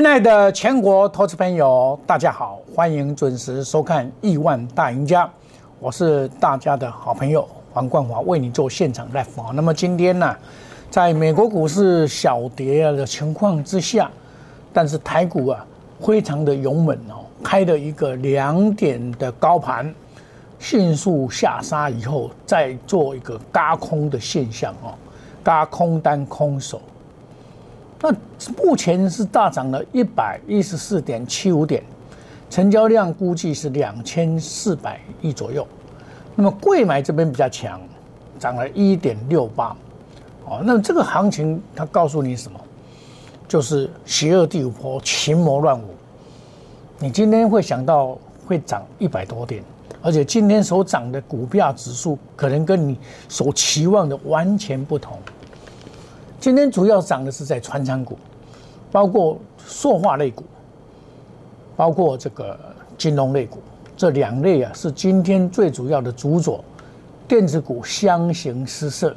亲爱的全国投资朋友，大家好，欢迎准时收看《亿万大赢家》，我是大家的好朋友黄冠华，为你做现场 live 啊。那么今天呢，在美国股市小跌的情况之下，但是台股啊非常的勇猛哦，开了一个两点的高盘，迅速下杀以后，再做一个嘎空的现象哦，嘎空单空手。那目前是大涨了一百一十四点七五点，成交量估计是两千四百亿左右。那么贵买这边比较强，涨了一点六八。哦，那这个行情它告诉你什么？就是邪恶第五波，群魔乱舞。你今天会想到会涨一百多点，而且今天所涨的股票指数可能跟你所期望的完全不同。今天主要涨的是在船厂股，包括塑化类股，包括这个金融类股，这两类啊是今天最主要的主佐，电子股相形失色，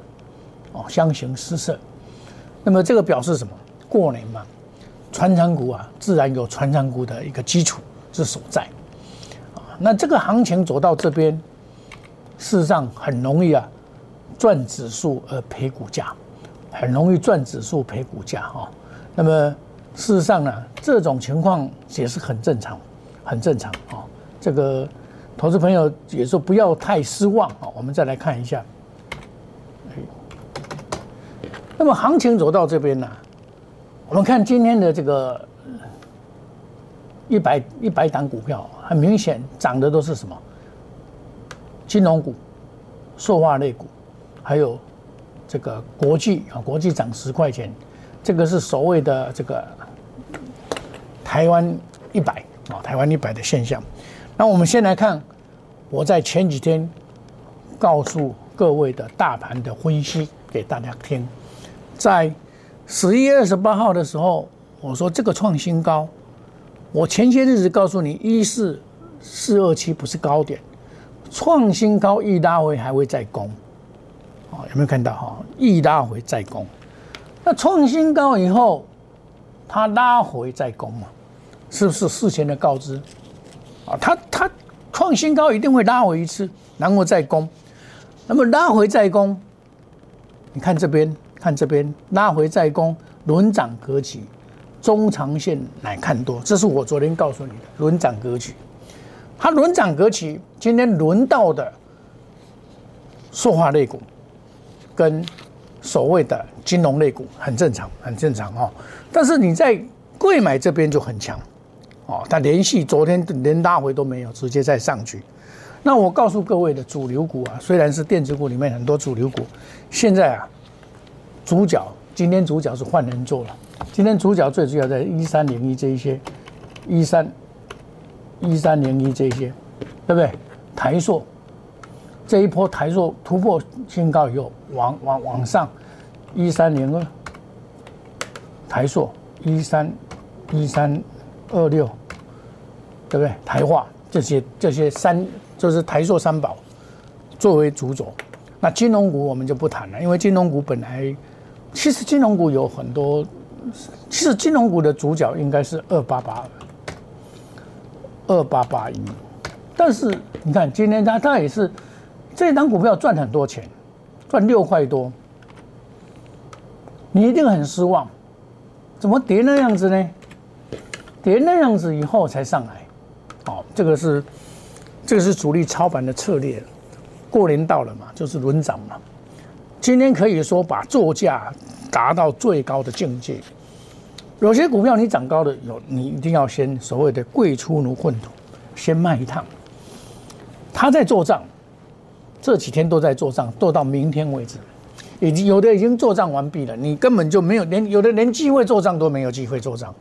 哦，相形失色。那么这个表示什么？过年嘛，船厂股啊，自然有船厂股的一个基础之所在，啊，那这个行情走到这边，事实上很容易啊，赚指数而赔股价。很容易赚指数赔股价哈，那么事实上呢，这种情况也是很正常，很正常啊。这个投资朋友也说不要太失望啊。我们再来看一下，那么行情走到这边呢，我们看今天的这个一百一百档股票，很明显涨的都是什么？金融股、塑化类股，还有。这个国际啊，国际涨十块钱，这个是所谓的这个台湾一百啊，台湾一百的现象。那我们先来看，我在前几天告诉各位的大盘的分析给大家听。在十一月二十八号的时候，我说这个创新高，我前些日子告诉你一四四二七不是高点，创新高一拉回还会再攻。有没有看到哈？一拉回再攻，那创新高以后，它拉回再攻嘛？是不是事前的告知？啊，它它创新高一定会拉回一次，然后再攻。那么拉回再攻，你看这边，看这边拉回再攻，轮涨格局，中长线来看多，这是我昨天告诉你的轮涨格局。它轮涨格局，今天轮到的塑化类股。跟所谓的金融类股很正常，很正常哦。但是你在贵买这边就很强哦，它连续昨天连拉回都没有，直接再上去。那我告诉各位的主流股啊，虽然是电子股里面很多主流股，现在啊，主角今天主角是换人做了。今天主角最主要在一三零一这一些，一三一三零一这些，对不对？台硕。这一波台硕突破新高以后，往往往上，一三零二，台硕一三一三二六，对不对？台化这些这些三就是台硕三宝作为主轴，那金融股我们就不谈了，因为金融股本来其实金融股有很多，其实金融股的主角应该是二八八二八八一，但是你看今天它它也是。这一张股票赚很多钱，赚六块多，你一定很失望，怎么跌那样子呢？跌那样子以后才上来，哦，这个是这个是主力操盘的策略。过年到了嘛，就是轮涨嘛。今天可以说把作价达到最高的境界。有些股票你涨高的有，你一定要先所谓的贵出奴混土，先卖一趟。他在做账。这几天都在做账，做到明天为止，已经有的已经做账完毕了。你根本就没有连有的连机会做账都没有机会做账，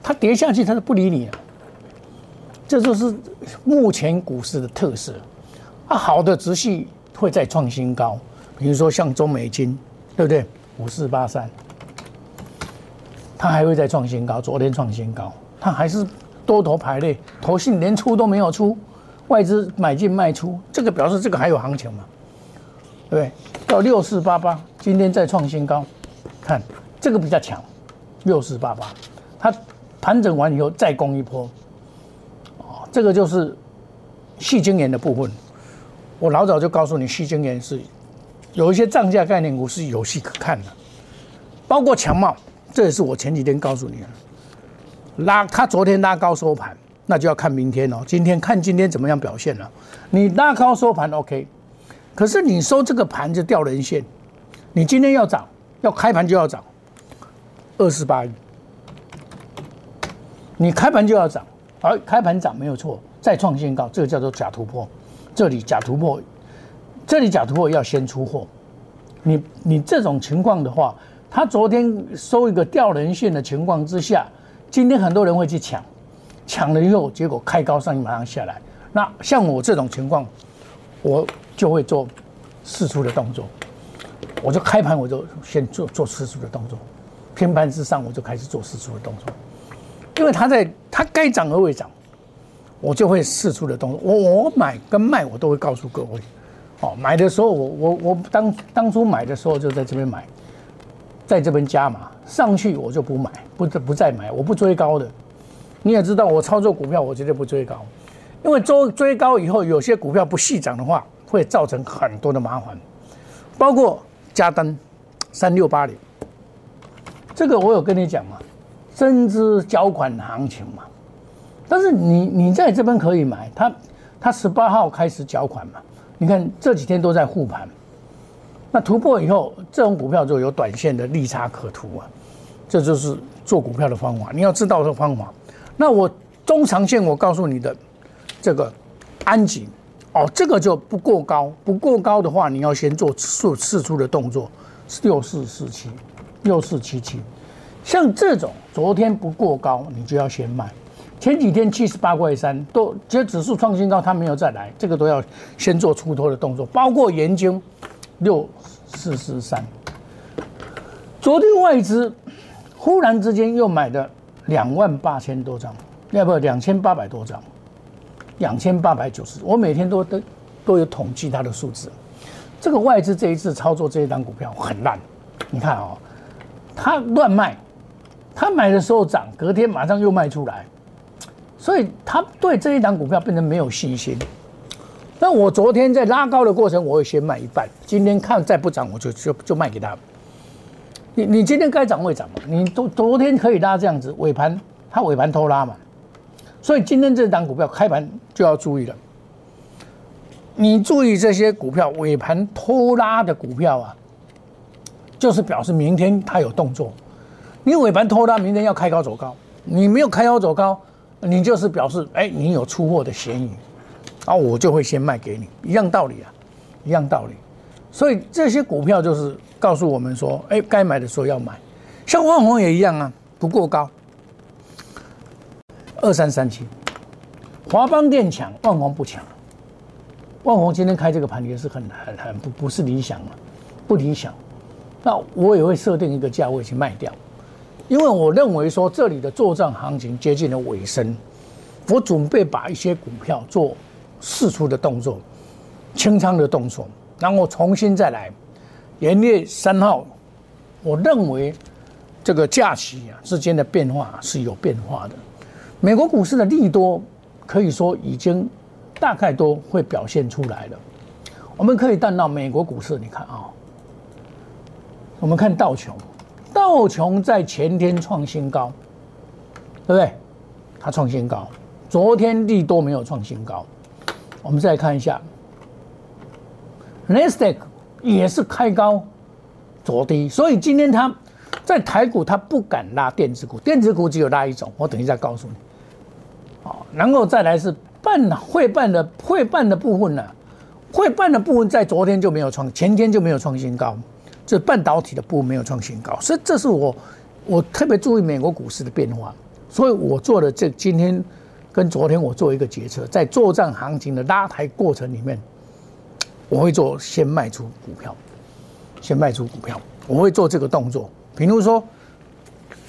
它跌下去它是不理你了。这就是目前股市的特色。啊，好的直系会再创新高，比如说像中美金，对不对？五四八三，它还会再创新高。昨天创新高，它还是多头排列，头信连出都没有出。外资买进卖出，这个表示这个还有行情嘛？对？到六四八八，今天再创新高，看这个比较强，六四八八，它盘整完以后再攻一波，哦，这个就是细晶圆的部分。我老早就告诉你，细晶圆是有一些涨价概念股是有戏可看的，包括强茂，这也是我前几天告诉你的。拉，他昨天拉高收盘，那就要看明天哦。今天看今天怎么样表现了。你拉高收盘 OK，可是你收这个盘就掉人线，你今天要涨，要开盘就要涨，二十八亿。你开盘就要涨，而开盘涨没有错，再创新高，这个叫做假突破。这里假突破，这里假突破要先出货。你你这种情况的话，他昨天收一个掉人线的情况之下，今天很多人会去抢，抢了以后结果开高上去马上下来。那像我这种情况，我就会做试出的动作，我就开盘我就先做做试出的动作，偏盘之上我就开始做试出的动作。因为它在它该涨而未涨，我就会试出的动作。我我买跟卖我都会告诉各位，哦，买的时候我我我当当初买的时候就在这边买，在这边加码上去我就不买，不不再买，我不追高的。你也知道我操作股票我绝对不追高，因为追追高以后有些股票不细涨的话，会造成很多的麻烦，包括加登三六八零，这个我有跟你讲嘛。增资缴款行情嘛，但是你你在这边可以买它，它十八号开始缴款嘛，你看这几天都在护盘，那突破以后，这种股票就有短线的利差可图啊，这就是做股票的方法，你要知道这方法。那我中长线我告诉你的这个安吉哦，这个就不过高，不过高的话，你要先做试试出的动作，六四四七，六四七七。像这种昨天不过高，你就要先卖。前几天七十八块三都，这指数创新高，它没有再来，这个都要先做出脱的动作。包括研究六四四三，昨天外资忽然之间又买了两万八千多张，要不两千八百多张，两千八百九十。我每天都都都有统计它的数字。这个外资这一次操作这一档股票很烂，你看哦，他乱卖。他买的时候涨，隔天马上又卖出来，所以他对这一档股票变成没有信心。那我昨天在拉高的过程，我会先卖一半，今天看再不涨，我就就就卖给他。你你今天该涨会涨嘛？你昨昨天可以拉这样子，尾盘它尾盘偷拉嘛，所以今天这档股票开盘就要注意了。你注意这些股票尾盘偷拉的股票啊，就是表示明天它有动作。你尾盘拖拉，明天要开高走高，你没有开高走高，你就是表示哎，你有出货的嫌疑，啊，我就会先卖给你，一样道理啊，一样道理。所以这些股票就是告诉我们说，哎，该买的时候要买。像万宏也一样啊，不过高。二三三七，华邦电强，万宏不强。万宏今天开这个盘也是很很很不不是理想嘛，不理想。那我也会设定一个价位去卖掉。因为我认为说这里的作战行情接近了尾声，我准备把一些股票做试出的动作，清仓的动作，然后重新再来。元月三号，我认为这个假期啊之间的变化是有变化的。美国股市的利多可以说已经大概都会表现出来了。我们可以看到美国股市，你看啊，我们看道琼。道琼在前天创新高，对不对？它创新高，昨天利多没有创新高。我们再看一下，Nasdaq 也是开高走低，所以今天它在台股它不敢拉电子股，电子股只有拉一种，我等一下告诉你。好，然后再来是半会办的会办的部分呢，会办的部分在昨天就没有创，前天就没有创新高。这半导体的部分没有创新高，所以这是我我特别注意美国股市的变化，所以我做的这今天跟昨天我做一个决策，在作战行情的拉抬过程里面，我会做先卖出股票，先卖出股票，我会做这个动作。比如说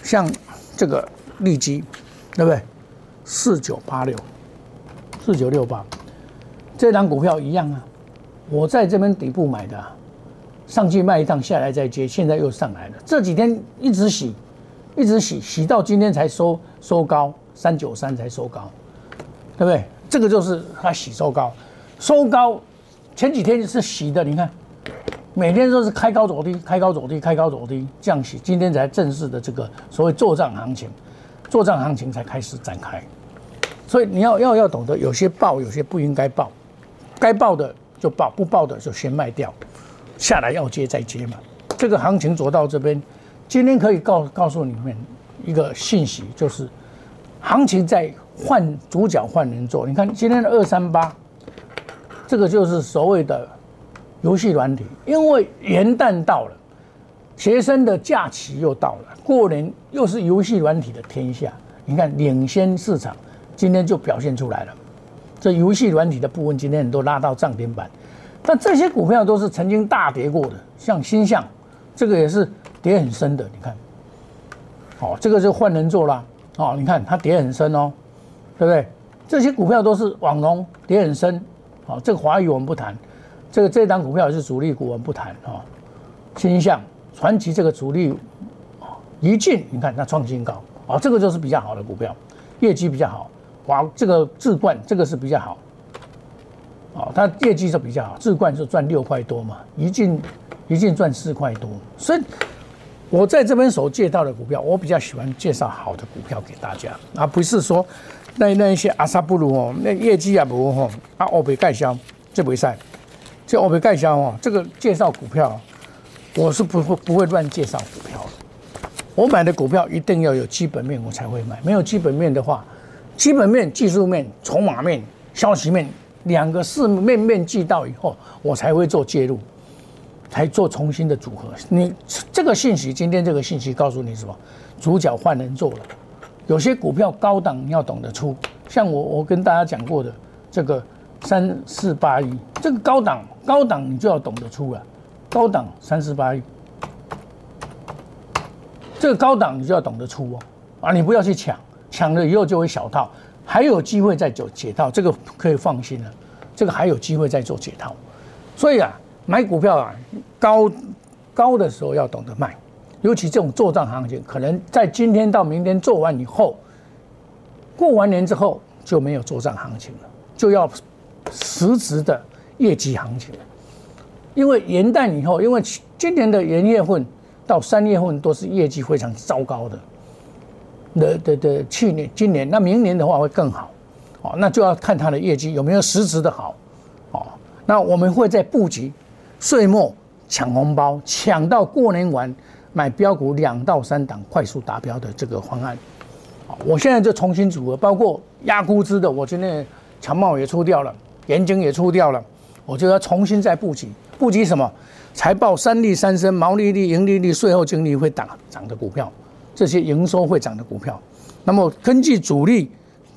像这个利基，对不对？四九八六，四九六八，这张股票一样啊，我在这边底部买的。上去卖一趟，下来再接，现在又上来了。这几天一直洗，一直洗洗到今天才收收高三九三才收高，对不对？这个就是它洗收高，收高前几天是洗的，你看每天都是开高走低，开高走低，开高走低这样洗，今天才正式的这个所谓做账行情，做账行情才开始展开。所以你要要要懂得，有些报，有些不应该报，该报的就报，不报的就先卖掉，下来要接再接嘛。这个行情走到这边，今天可以告告诉你们一个信息，就是行情在换主角换人做。你看今天的二三八，这个就是所谓的游戏软体，因为元旦到了，学生的假期又到了，过年又是游戏软体的天下，你看领先市场。今天就表现出来了，这游戏软体的部分今天都拉到涨停板，但这些股票都是曾经大跌过的，像新象，这个也是跌很深的，你看，哦，这个就换人做了，哦，你看它跌很深哦，对不对？这些股票都是网龙跌很深，好，这个华宇我们不谈，这个这档股票是主力股，我们不谈啊。新象、传奇这个主力，一进你看它创新高，啊，这个就是比较好的股票，业绩比较好。华这个智冠这个是比较好，哦，它业绩是比较好，智冠是赚六块多嘛，一进一进赚四块多，所以我在这边所介绍的股票，我比较喜欢介绍好的股票给大家，而不是说那那一些阿萨布鲁哦，那业绩也不好，啊，欧北盖销这不赛，这欧北盖销哦，这个介绍股票，我是不会不会乱介绍股票的，我买的股票一定要有基本面我才会买，没有基本面的话。基本面、技术面、筹码面、消息面两个四面面俱到以后，我才会做介入，才做重新的组合。你这个信息，今天这个信息告诉你什么？主角换人做了。有些股票高档你要懂得出，像我我跟大家讲过的这个三四八一，这个高档高档你就要懂得出了。高档三四八一，这个高档你就要懂得出哦，啊，你不要去抢。抢了以后就会小套，还有机会再做解套，这个可以放心了。这个还有机会再做解套，所以啊，买股票啊，高高的时候要懂得卖，尤其这种做账行情，可能在今天到明天做完以后，过完年之后就没有做账行情了，就要实质的业绩行情。因为元旦以后，因为今年的元月份到三月份都是业绩非常糟糕的。的的的，去年、今年，那明年的话会更好，哦，那就要看它的业绩有没有实质的好，哦，那我们会在布局岁末抢红包，抢到过年完买标股两到三档快速达标的这个方案，我现在就重新组合，包括压估值的，我今天强茂也出掉了，盐晶也出掉了，我就要重新再布局，布局什么？财报三利三升，毛利率、盈利率、税后净利会涨涨的股票。这些营收会涨的股票，那么根据主力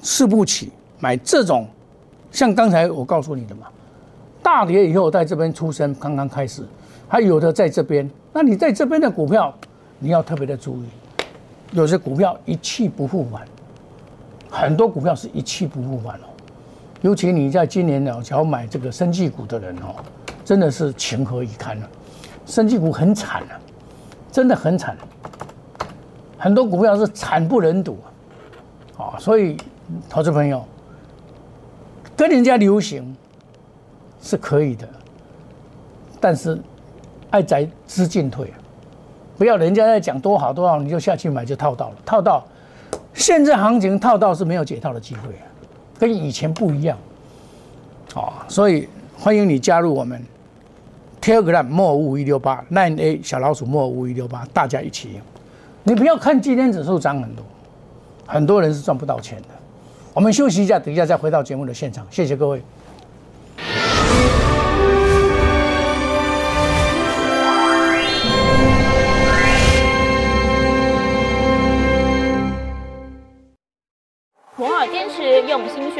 四不起买这种，像刚才我告诉你的嘛，大跌以后在这边出生，刚刚开始，还有的在这边，那你在这边的股票，你要特别的注意，有些股票一去不复返，很多股票是一去不复返哦，尤其你在今年呢，要买这个生技股的人哦，真的是情何以堪啊，生技股很惨啊，真的很惨。很多股票是惨不忍睹啊，所以投资朋友跟人家流行是可以的，但是爱宅知进退，不要人家在讲多好多好，你就下去买就套到了，套到现在行情套到是没有解套的机会啊，跟以前不一样啊，所以欢迎你加入我们 Telegram 莫五一六八 Nine A 小老鼠莫五一六八，大家一起。你不要看今天指数涨很多，很多人是赚不到钱的。我们休息一下，等一下再回到节目的现场。谢谢各位。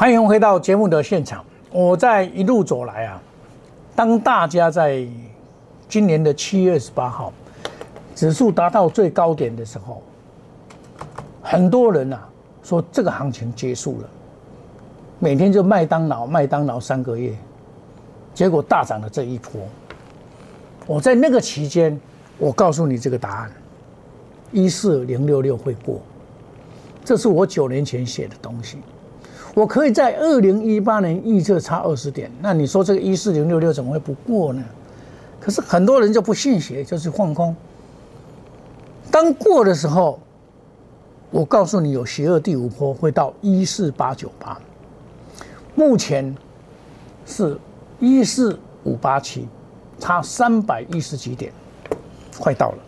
欢迎回到节目的现场。我在一路走来啊，当大家在今年的七月二十八号指数达到最高点的时候，很多人啊说这个行情结束了，每天就麦当劳麦当劳三个月，结果大涨了这一波，我在那个期间，我告诉你这个答案，一四零六六会过，这是我九年前写的东西。我可以在二零一八年预测差二十点，那你说这个一四零六六怎么会不过呢？可是很多人就不信邪，就是放空。当过的时候，我告诉你有邪恶第五波会到一四八九八，目前是一四五八七，差三百一十几点，快到了，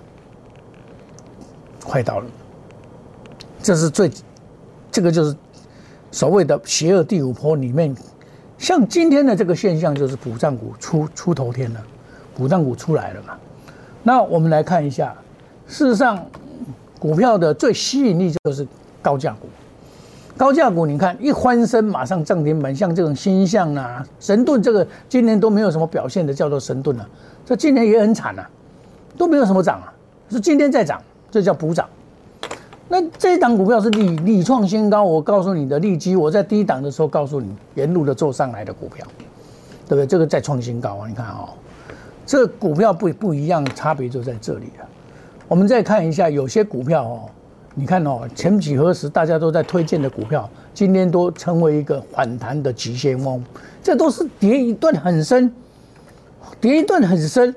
快到了，这是最，这个就是。所谓的邪恶第五波里面，像今天的这个现象，就是补涨股出出头天了，补涨股出来了嘛。那我们来看一下，事实上，股票的最吸引力就是高价股。高价股，你看一翻身马上涨停板，像这种新象啊、神盾，这个今年都没有什么表现的，叫做神盾啊。这今年也很惨啊，都没有什么涨啊，是今天在涨，这叫补涨。那这一档股票是你你创新高，我告诉你的利基，我在低档的时候告诉你，沿路的做上来的股票，对不对？这个在创新高啊，你看哦，这股票不不一样，差别就在这里了。我们再看一下，有些股票哦，你看哦，前几何时大家都在推荐的股票，今天都成为一个反弹的急先锋，这都是跌一段很深，跌一段很深，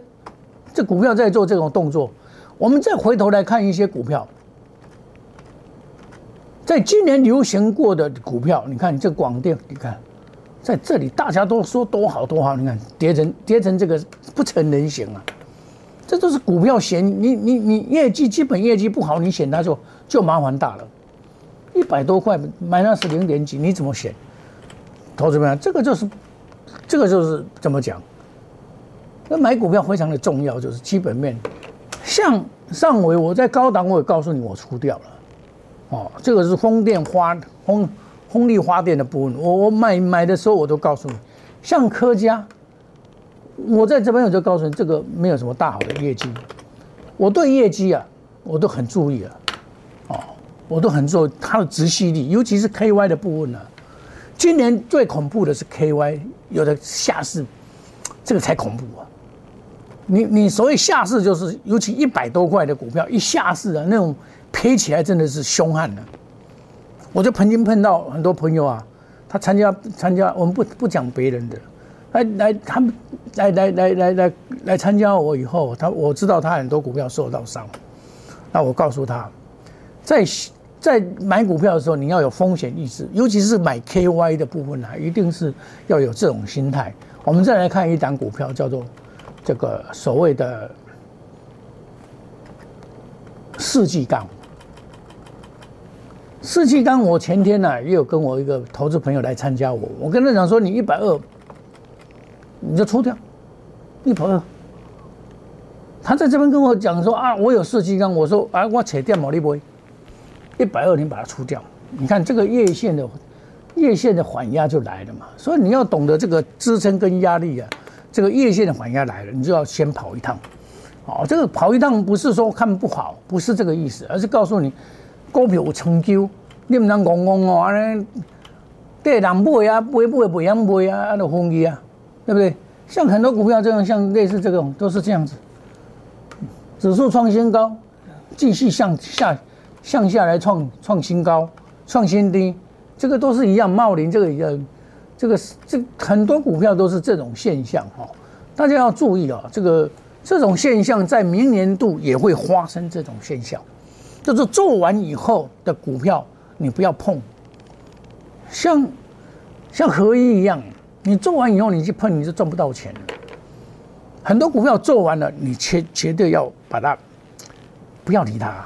这股票在做这种动作。我们再回头来看一些股票。在今年流行过的股票，你看这广电，你看在这里大家都说多好多好，你看跌成跌成这个不成人形啊！这都是股票险，你你你业绩基本业绩不好，你选它就就麻烦大了。一百多块买那是零点几，你怎么选？投资们，这个就是这个就是怎么讲？那买股票非常的重要，就是基本面。像上回我在高档，我也告诉你我出掉了。哦，这个是风电发风风力发电的部分。我我买买的时候我都告诉你，像科家，我在这边我就告诉你，这个没有什么大好的业绩。我对业绩啊，我都很注意啊，哦，我都很注意它的直系力，尤其是 KY 的部分呢。今年最恐怖的是 KY，有的下市，这个才恐怖啊。你你所以下市，就是尤其一百多块的股票一下市啊，那种。赔起来真的是凶悍的，我就曾经碰到很多朋友啊，他参加参加，我们不不讲别人的，来来他们来来来来来来参加我以后，他我知道他很多股票受到伤，那我告诉他，在在买股票的时候，你要有风险意识，尤其是买 KY 的部分啊，一定是要有这种心态。我们再来看一档股票，叫做这个所谓的四季钢。四季钢，我前天呢也有跟我一个投资朋友来参加我，我跟他讲说，你一百二，你就出掉，一百二。他在这边跟我讲说啊，我有四季钢，我说啊，我扯掉毛利不，一百二你把它出掉。你看这个月线的月线的缓压就来了嘛，所以你要懂得这个支撑跟压力啊，这个月线的缓压来了，你就要先跑一趟。哦，这个跑一趟不是说看不好，不是这个意思，而是告诉你。股票有成就，你不能讲讲哦，安尼对人买啊，买买不样买啊，安尼风气啊，对不对？像很多股票这样，像类似这种都是这样子，指数创新高，继续向下向下来创创新高，创新低，这个都是一样。茂林这个也，这个是这很多股票都是这种现象哈，大家要注意啊，这个这种现象在明年度也会发生。这种现象，就是做完以后的股票，你不要碰。像像合一一样，你做完以后你去碰，你就赚不到钱了。很多股票做完了，你绝绝对要把它不要理它。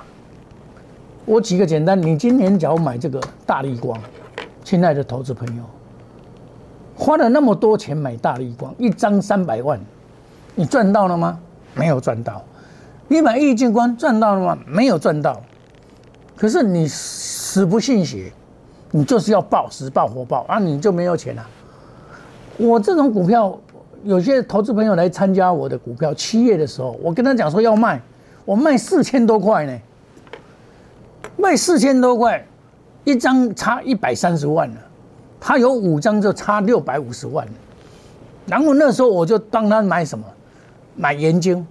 我举个简单，你今年假如买这个大力光，亲爱的投资朋友，花了那么多钱买大力光，一张三百万，你赚到了吗？没有赚到。你买易晶光赚到了吗？没有赚到。可是你死不信邪，你就是要报死报活报啊，你就没有钱了。我这种股票。有些投资朋友来参加我的股票，七月的时候，我跟他讲说要卖，我卖四千多块呢，卖四千多块，一张差一百三十万了，他有五张就差六百五十万然后那时候我就帮他买什么，买盐晶，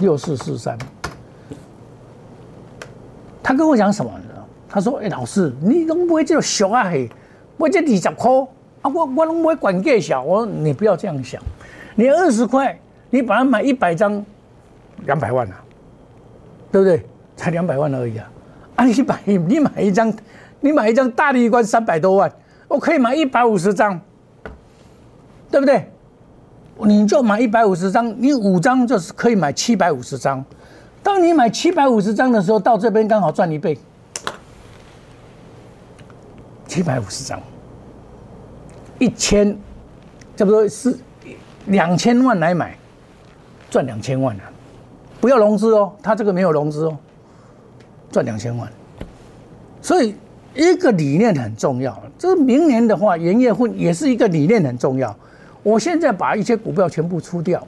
六四四三，他跟我讲什么呢？他说：“哎，老师，你怎么不会这种小啊？嘿，我这二十块啊。”我我拢不会管介小，我说你不要这样想，你二十块，你把它买一百张，两百万啊，对不对？才两百万而已啊！啊，你买你买一张，你买一张大的一关三百多万，我可以买一百五十张，对不对？你就买一百五十张，你五张就是可以买七百五十张。当你买七百五十张的时候，到这边刚好赚一倍，七百五十张。一千，差不多是两千万来买，赚两千万啊！不要融资哦，他这个没有融资哦，赚两千万。所以一个理念很重要。这明年的话，盐业混也是一个理念很重要。我现在把一些股票全部出掉，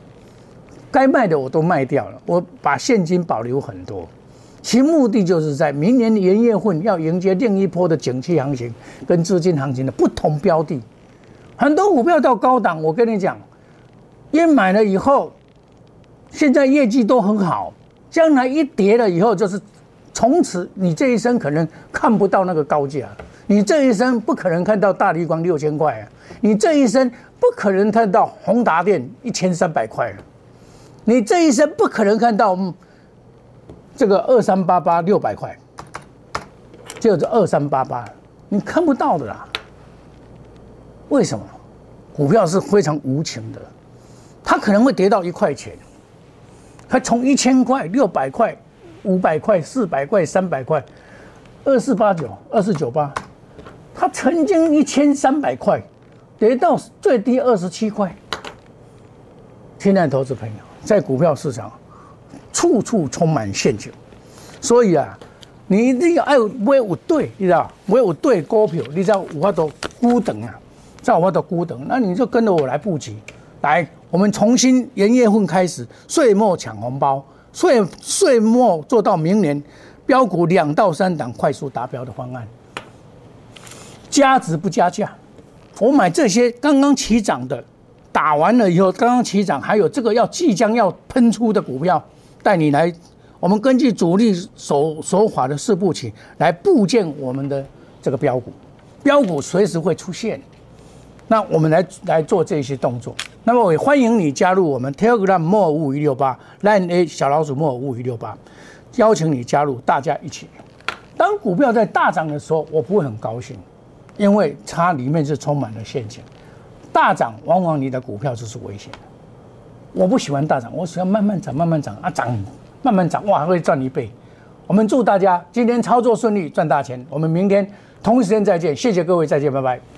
该卖的我都卖掉了，我把现金保留很多。其目的就是在明年盐业混要迎接另一波的景气行情跟资金行情的不同标的。很多股票到高档，我跟你讲，因买了以后，现在业绩都很好，将来一跌了以后，就是从此你这一生可能看不到那个高价，你这一生不可能看到大绿光六千块啊，你这一生不可能看到宏达电一千三百块啊你这一生不可能看到这个二三八八六百块，就是二三八八，你看不到的啦。为什么？股票是非常无情的，它可能会跌到一块钱，它从一千块、六百块、五百块、四百块、三百块，二四八九、二四九八，它曾经一千三百块，跌到最低二十七块。亲爱的投资朋友，在股票市场，处处充满陷阱，所以啊，你一定要爱买有对，你知道？买有对股票，你知道有法度孤等啊。在我的孤等，那你就跟着我来布局，来，我们重新元月份开始，岁末抢红包，岁岁末做到明年标股两到三档快速达标的方案，加值不加价，我买这些刚刚起涨的，打完了以后刚刚起涨，还有这个要即将要喷出的股票，带你来，我们根据主力手手法的四步棋来布建我们的这个标股，标股随时会出现。那我们来来做这些动作。那么我也欢迎你加入我们 Telegram 莫五五一六八 Line A 小老鼠莫五五一六八，邀请你加入，大家一起。当股票在大涨的时候，我不会很高兴，因为它里面是充满了陷阱。大涨往往你的股票就是危险的。我不喜欢大涨，我喜欢慢慢涨，慢慢涨啊涨，慢慢涨哇会赚一倍。我们祝大家今天操作顺利，赚大钱。我们明天同一时间再见，谢谢各位，再见，拜拜。